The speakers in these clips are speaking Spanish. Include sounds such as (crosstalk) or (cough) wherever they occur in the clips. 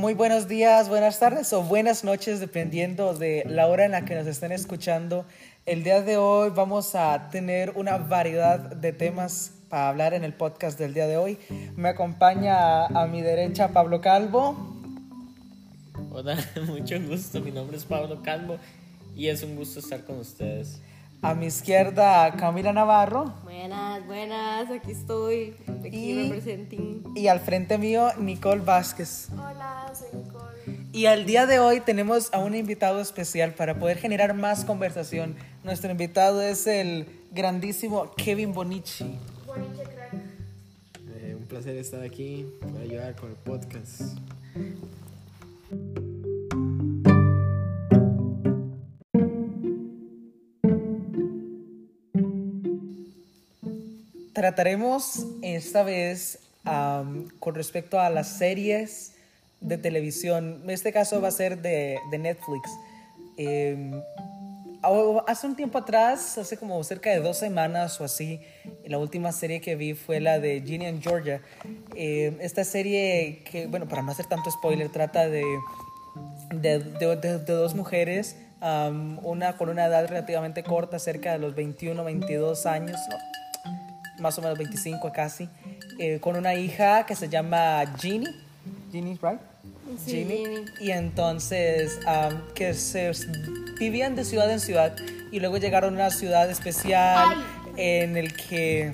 Muy buenos días, buenas tardes o buenas noches, dependiendo de la hora en la que nos estén escuchando. El día de hoy vamos a tener una variedad de temas para hablar en el podcast del día de hoy. Me acompaña a, mi derecha Pablo Calvo. Hola, (laughs) mucho gusto. Mi nombre es Pablo Calvo y es un gusto estar con ustedes. A mi izquierda, Camila Navarro. Buenas, buenas, aquí estoy, aquí y, Y al frente mío, Nicole Vázquez. Hola, soy Nicole. Y al día de hoy tenemos a un invitado especial para poder generar más conversación. Nuestro invitado es el grandísimo Kevin Bonici. Bonici crack. Eh, un placer estar aquí para ayudar con el podcast. Trataremos esta vez con respecto a las series de televisión. En este caso va a ser de, Netflix. Em, hace un tiempo atrás, hace como cerca de dos semanas o así, la última serie que vi fue la de Ginny and Georgia. Em, esta serie que, bueno, para no hacer tanto spoiler, trata de, de, dos mujeres, una con una edad relativamente corta, cerca de los 21, 22 años, más o menos 25 casi, eh, con una hija que se llama Ginny. Ginny, right? Sí, Ginny. Y entonces, que se vivían de ciudad en ciudad y luego llegaron a una ciudad especial en el que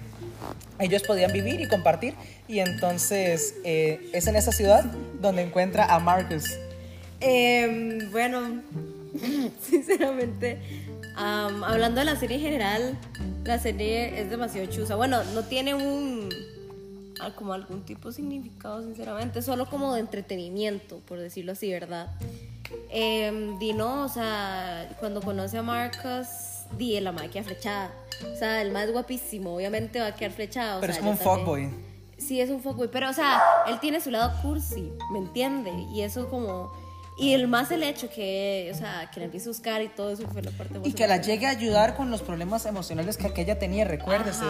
ellos podían vivir y compartir. Y entonces eh, es en esa ciudad donde encuentra a Marcus. Em, bueno, (clears throat) sinceramente, hablando de la serie en general, la serie es demasiado chusa. Bueno, no tiene un como algún tipo de significado, sinceramente, solo como de entretenimiento, por decirlo así, ¿verdad? Eh, Dino, o sea, cuando conoce a Marcus, di la madre queda flechada. O sea, el más guapísimo, obviamente va a quedar flechado. Pero es como un fuckboy. Sí, es un fuckboy, pero o sea, él tiene su lado cursi, ¿me entiende? Y eso como y el más el hecho que, o sea, que la empiece a buscar y todo eso fue la parte Y que la llegue a ayudar con los problemas emocionales que, ella tenía, recuérdese,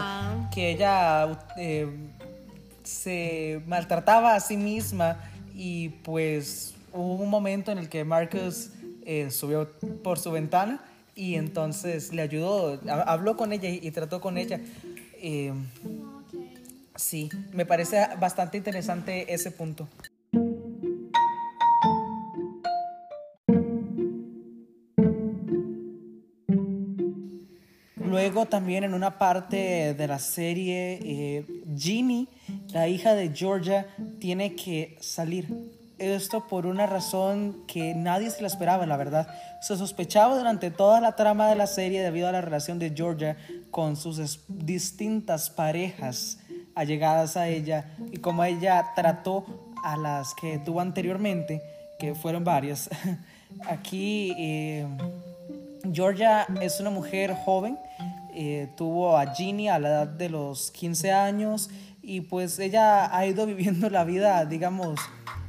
que ella eh, se maltrataba a sí misma y pues hubo un momento en el que Marcus eh, subió por su ventana y entonces le ayudó, habló con ella y, trató con ella. Eh, sí, me parece bastante interesante ese punto. También en una parte de la serie, eh, Ginny, la hija de Georgia, tiene que salir. Esto por una razón que nadie se la esperaba, la verdad. Se sospechaba durante toda la trama de la serie debido a la relación de Georgia con sus distintas parejas allegadas a ella y como ella trató a las que tuvo anteriormente, que fueron varias. (laughs) Aquí eh, Georgia es una mujer joven eh, tuvo a Ginny a la edad de los 15 años y pues ella ha ido (laughs) viviendo la vida, digamos,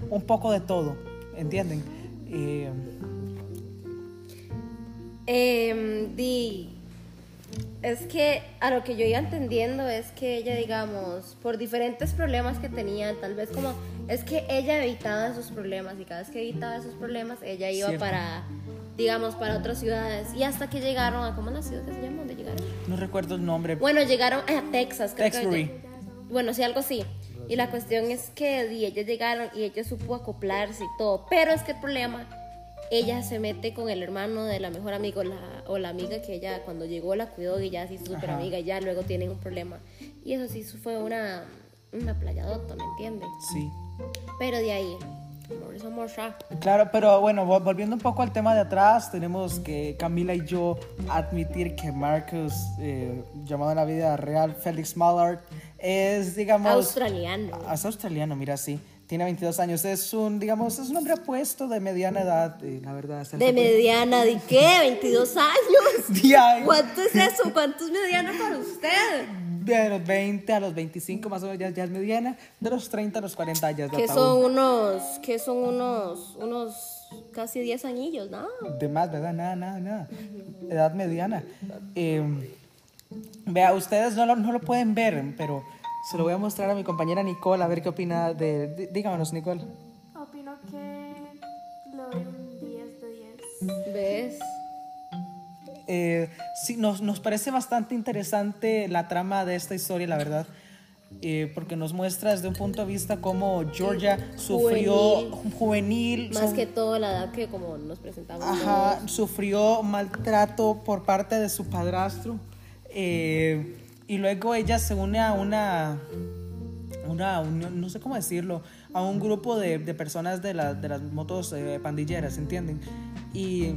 un poco de todo, ¿entienden? Eh, em, es que a lo que yo iba entendiendo es que ella, digamos, por diferentes problemas que tenía, tal vez como, es que ella evitaba esos problemas y cada vez que evitaba esos problemas, ella iba para digamos, para otras ciudades. Y hasta que llegaron a, ¿cómo es la ciudad que se llama? ¿Dónde llegaron? No recuerdo el nombre. Bueno, llegaron a Texas, creo Texbury. bueno, sí, algo así. Y la cuestión es que y ellos llegaron y ella supo acoplarse y todo. Pero es que el problema, ella se mete con el hermano de la mejor amiga o la, o la amiga que ella cuando llegó la cuidó y ya se hizo súper amiga y ya luego tienen un problema. Y eso sí fue una, una playadota, ¿me entiendes? Sí. Pero de ahí, Claro, pero bueno, volviendo un poco al tema de atrás, tenemos que Camila y yo admitir que Marcus, eh, llamado en la vida real Felix Mallard, es, digamos... Australiano. Es australiano, mira, sí. Tiene 22 años. Es un, digamos, es un hombre apuesto de mediana edad, eh, la verdad. ¿De mediana? ¿De qué? ¿22 años? (laughs) ¿Cuánto es eso? ¿Cuánto es mediano para usted? de los 20 a los 25 más o menos ya, es mediana, de los 30 a los 40 ya es Que son unos, que son unos, unos casi 10 añillos, ¿no? De más, ¿verdad? Nada, nada, nada. Edad mediana. Em, vea, ustedes no lo, no lo pueden ver, pero se lo voy a mostrar a mi compañera Nicole a ver qué opina de... díganos, Nicole. Opino que le doy un 10 de 10. ¿Ves? Eh, sí, nos, nos parece bastante interesante la trama de esta historia, la verdad. Eh, porque nos muestra desde un punto de vista cómo Georgia sufrió juvenil, Más su- que todo la edad que como nos presentamos. Ajá, todos. sufrió maltrato por parte de su padrastro. eh, y luego ella se une a una, una no sé cómo decirlo, a un grupo de, de personas de, la- de las motos eh, pandilleras, ¿entienden? Y,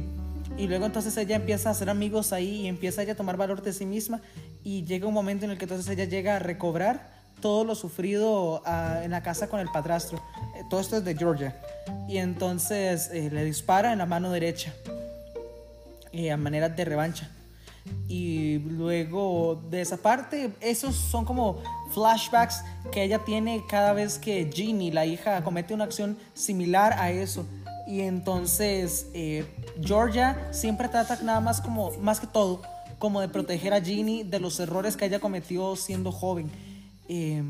y luego entonces ella empieza a hacer amigos ahí y empieza ella a tomar valor de sí misma y llega un momento en el que entonces ella llega a recobrar todo lo sufrido ah, en la casa con el padrastro. Eh, todo esto es de Georgia. Y entonces eh, le dispara en la mano derecha eh, a manera de revancha. Y luego de esa parte, esos son como flashbacks que ella tiene cada vez que Ginny, la hija, comete una acción similar a eso. Y entonces eh, Georgia siempre trata nada más como, más que todo, como de proteger a Ginny de los errores que ella cometió siendo joven. Eh,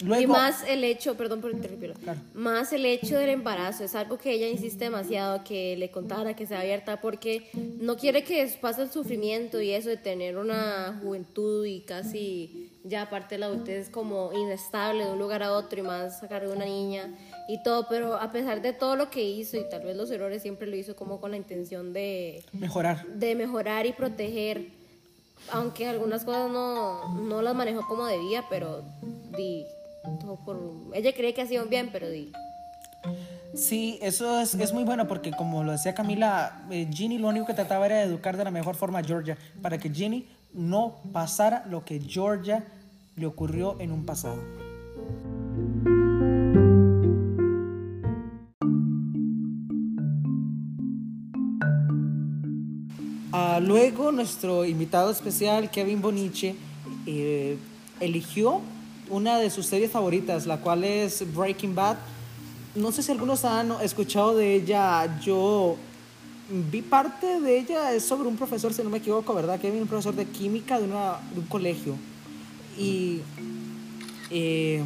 luego, Y más el hecho, perdón por interrumpirlo, Claro. más el hecho del embarazo, es algo que ella insiste demasiado que le contara, que sea abierta, porque no quiere que pase el sufrimiento y eso de tener una juventud y casi ya aparte de la adultez como inestable de un lugar a otro y más sacar de una niña y todo, pero a pesar de todo lo que hizo y tal vez los errores siempre lo hizo como con la intención de, mejorar. de mejorar y proteger, aunque algunas cosas no, no las manejó como debía, pero di, ella cree que hacía un bien, pero di, Sí, eso es, es muy bueno porque como lo decía Camila, eh, Ginny lo único que trataba era de educar de la mejor forma a Georgia para que Ginny no pasara lo que Georgia le ocurrió en un pasado. Ah, luego nuestro invitado especial, Kevin Boniche, eh, eligió una de sus series favoritas, la cual es Breaking Bad. No sé si algunos han escuchado de ella. Yo vi parte de ella, es sobre un profesor, si no me equivoco, ¿verdad? Kevin, un profesor de química de, una- de un colegio. Y eh,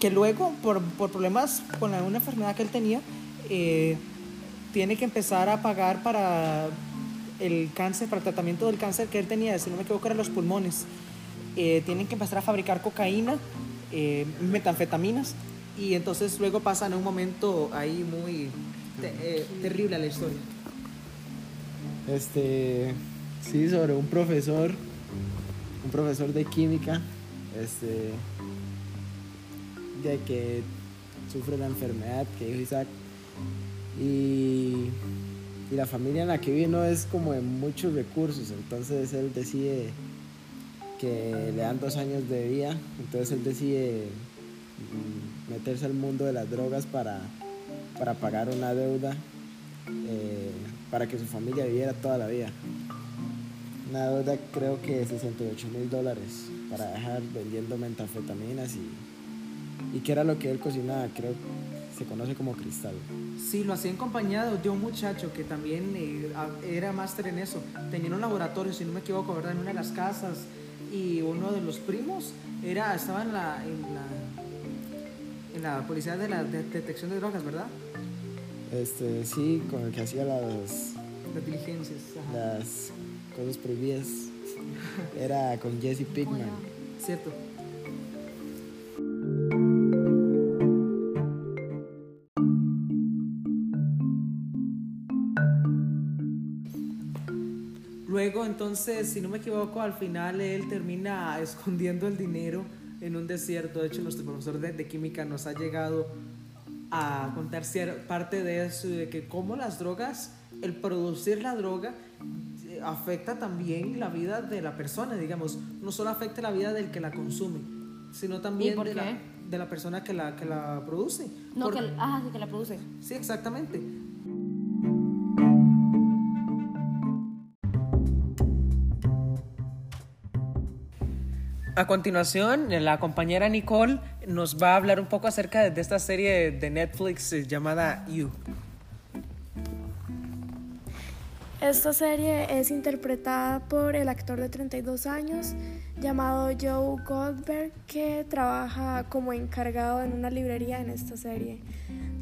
que luego, por, por problemas con una enfermedad que él tenía, eh, tiene que empezar a pagar para el cáncer, para el tratamiento del cáncer que él tenía, si no me equivoco, eran los pulmones. Eh, tienen que empezar a fabricar cocaína, eh, metanfetaminas, y entonces luego pasan a un momento ahí muy eh, terrible a la historia. Este, sí, sobre un profesor, un profesor de química, este, de que sufre la enfermedad que dijo Isaac. Y, y la familia en la que vive no es como de muchos recursos, entonces él decide que le dan dos años de vida, entonces él decide mm, meterse al mundo de las drogas para, para pagar una deuda eh, para que su familia viviera toda la vida. Una deuda creo que de 68 mil dólares para dejar vendiendo metanfetaminas y, y que era lo que él cocinaba, creo se conoce como cristal. Sí, lo hacía en compañía de un muchacho que también eh, era máster en eso. Tenía un laboratorio, si no me equivoco, ¿verdad? En una de las casas. Y uno de los primos era, estaba en la, en la, en la policía de la de- detección de drogas, ¿verdad? Este, sí, con el que hacía las, Las diligencias. ajá. las cosas prohibidas. Era con Jesse Pinkman. Cierto. Entonces, si no me equivoco, al final él termina escondiendo el dinero en un desierto. De hecho, nuestro profesor de, de química nos ha llegado a contar parte de eso, de que cómo las drogas, el producir la droga, eh, afecta también la vida de la persona, digamos. No solo afecta la vida del que la consume, sino también de, la, de la persona que la, que la produce. no, Por- que, ah, sí, que la produce. Sí, exactamente. A continuación, la compañera Nicole nos va a hablar un poco acerca de, esta serie de Netflix llamada You. Esta serie es interpretada por el actor de 32 años llamado Joe Goldberg que trabaja como encargado en una librería en esta serie.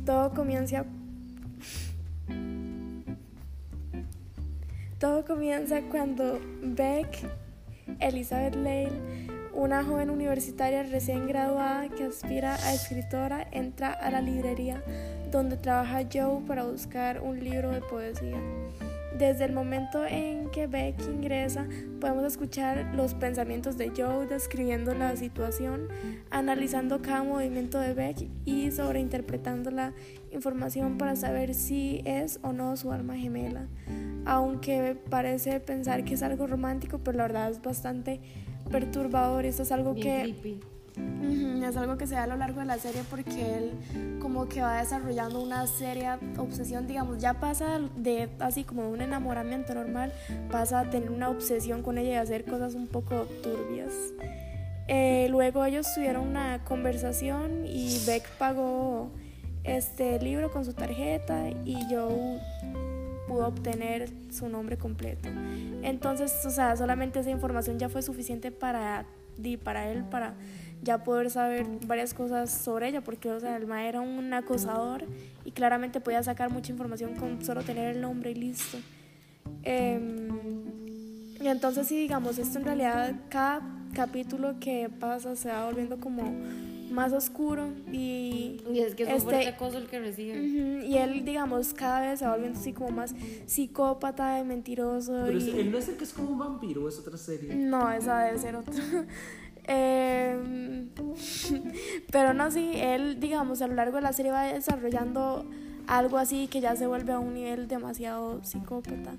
Todo comienza Todo comienza cuando Beck, Elizabeth Lale, una joven universitaria recién graduada que aspira a escritora, entra a la librería donde trabaja Joe para buscar un libro de poesía. Desde el momento en que Beck ingresa, podemos escuchar los pensamientos de Joe describiendo la situación, analizando cada movimiento de Beck y sobreinterpretando la información para saber si es o no su alma gemela. Aunque parece pensar que es algo romántico, pero la verdad es bastante perturbador. Esto es algo que Ujú, Es algo que se da a lo largo de la serie porque él como que va desarrollando una seria obsesión, digamos, ya pasa de así como un enamoramiento normal, pasa a tener una obsesión con ella y hacer cosas un poco turbias. Eh, luego ellos tuvieron una conversación y Beck pagó este libro con su tarjeta y Joe pudo obtener su nombre completo. Entonces, o sea, solamente esa información ya fue suficiente para, para él, para ya poder saber varias cosas sobre ella, porque o sea, el era un acosador y claramente podía sacar mucha información con solo tener el nombre y listo. Em, y entonces sí, digamos, esto en realidad cada capítulo que pasa se va volviendo como más oscuro y, Y es que es un Este- fuerte acoso el que recibe. Y él, digamos, cada vez se va volviendo así como más psicópata y mentiroso. Pero y... es- él no es el que es como un vampiro, es otra serie. No, esa debe ser otra. (laughs) Em, (laughs) pero no, sí, él, digamos, a lo largo de la serie va desarrollando algo así que ya se vuelve a un nivel demasiado psicópata.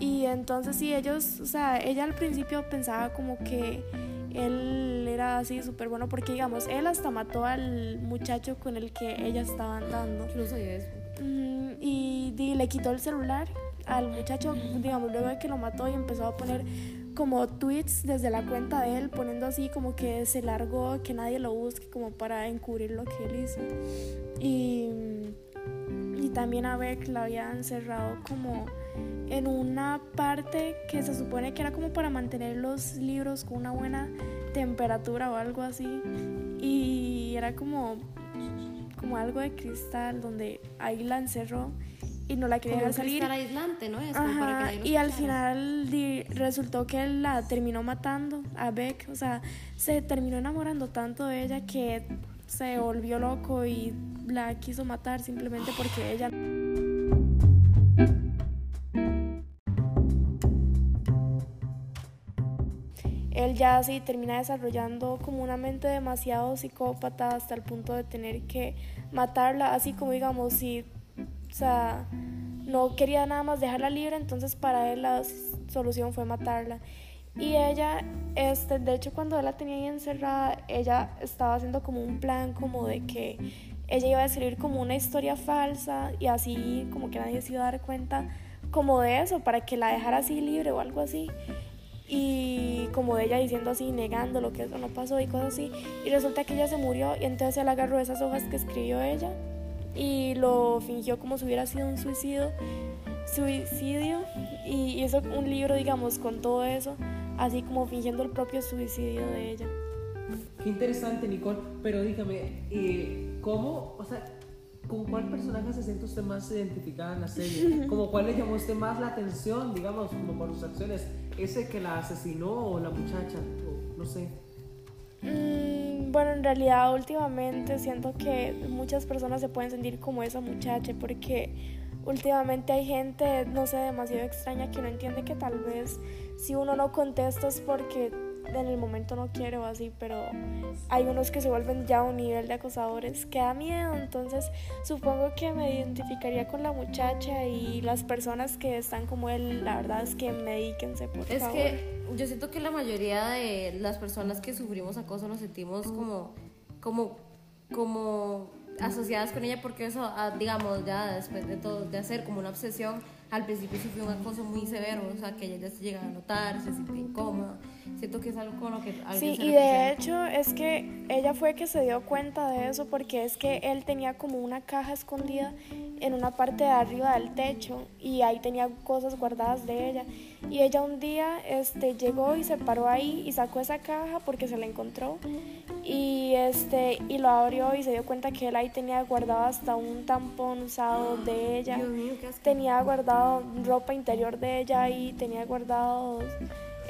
Y entonces sí, ellos, o sea, ella al principio pensaba como que él era así súper bueno porque, digamos, él hasta mató al muchacho con el que ella estaba andando. Sabía eso. Mm, y, di- le quitó el celular al muchacho, digamos, luego de que lo mató y empezó a poner como tweets desde la cuenta de él, poniendo así como que se largó, que nadie lo busque, como para encubrir lo que él hizo. Y, y también a Beck la había encerrado como en una parte que se supone que era como para mantener los libros con una buena temperatura o algo así. Y era como como algo de cristal donde ahí la encerró y no la quería dejar salir. aislante, ¿no? Es como para que Ajá, nadie lo y al final di- resultó que él la terminó matando a Beck, o sea, se terminó enamorando tanto de ella que se volvió loco y la quiso matar simplemente porque ella ya sí termina desarrollando como una mente demasiado psicópata hasta el punto de tener que matarla, así como digamos, si, o sea, no quería nada más dejarla libre, entonces para él la solución fue matarla. Y ella, este, de hecho, cuando la tenía ahí encerrada, ella estaba haciendo como un plan como de que ella iba a escribir como una historia falsa y así como que nadie se iba a dar cuenta como de eso, para que la dejara así libre o algo así y como ella diciendo así, negando lo que eso no pasó y cosas así. Y resulta que ella se murió y entonces él agarró esas hojas que escribió ella y lo fingió como si hubiera sido un suicidio, suicidio y hizo un libro, digamos, con todo eso, así como fingiendo el propio suicidio de ella. Qué interesante, Nicole. Pero dígame, eh, ¿cómo, o sea, con cuál personaje se siente usted más identificada en la serie? (laughs) ¿Como cuál le llamó a usted más la atención, digamos, como por sus acciones? ¿Ese que la asesinó o la muchacha? O no sé. Mm, bueno, en realidad últimamente siento que muchas personas se pueden sentir como esa muchacha porque últimamente hay gente, no sé, demasiado extraña que no entiende que tal vez si uno no contesta es porque en el momento no quiere o así, pero hay unos que se vuelven ya a un nivel de acosadores que da miedo, entonces supongo que me identificaría con la muchacha y las personas que están como él, la verdad es que medíquense, por Es favor. que yo siento que la mayoría de las personas que sufrimos acoso nos sentimos como, como, como asociadas con ella porque eso, ah, digamos, ya después de todo, de hacer como una obsesión, al principio fue un acoso muy severo, o sea, que ella ya se llegaba a notar, se sentía incómoda. Siento que es algo con lo que alguien Sí, se y de hecho es que ella fue que se dio cuenta de eso porque es que él tenía como una caja escondida en una parte de arriba del techo y ahí tenía cosas guardadas de ella. Y ella un día este, llegó y se paró ahí y sacó esa caja porque se la encontró y, este, y lo abrió y se dio cuenta que él ahí tenía guardado hasta un tampón usado de ella. Dios mío, qué asco. Tenía guardado ropa interior de ella y tenía guardados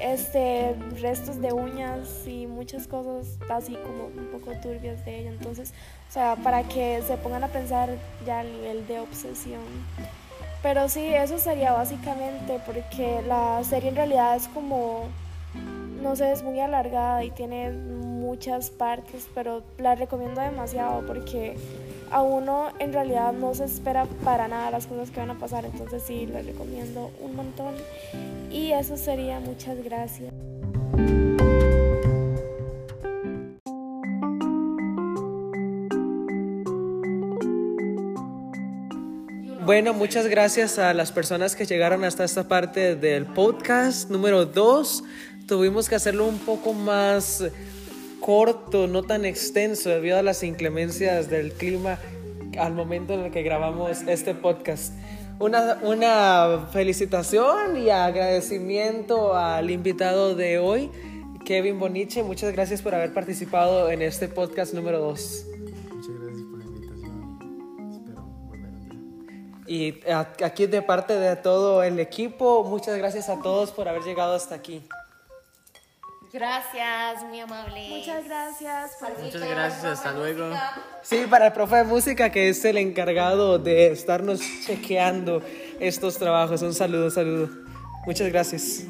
este restos de uñas y muchas cosas así como un poco turbias de ella. Entonces, o sea, para que se pongan a pensar ya al nivel de obsesión. Pero sí, eso sería básicamente porque la serie en realidad es como, no sé, es muy alargada y tiene muchas partes, pero la recomiendo demasiado porque a uno en realidad no se espera para nada las cosas que van a pasar, entonces sí, la recomiendo un montón. Y eso sería, muchas gracias. Bueno, muchas gracias a las personas que llegaron hasta esta parte del podcast número 2. Tuvimos que hacerlo un poco más corto, no tan extenso, debido a las inclemencias del clima al momento en el que grabamos este podcast. Una, una felicitación y agradecimiento al invitado de hoy, Kevin Boniche. Muchas gracias por haber participado en este podcast número 2. Muchas gracias por la invitación. Espero volver día. Y a- aquí de parte de todo el equipo, muchas gracias a todos por haber llegado hasta aquí. Gracias, muy amable. Muchas gracias. por- Muchas gracias, hasta luego. Sí, para el profe de música que es el encargado de estarnos chequeando estos trabajos. Un saludo, un saludo. Muchas gracias.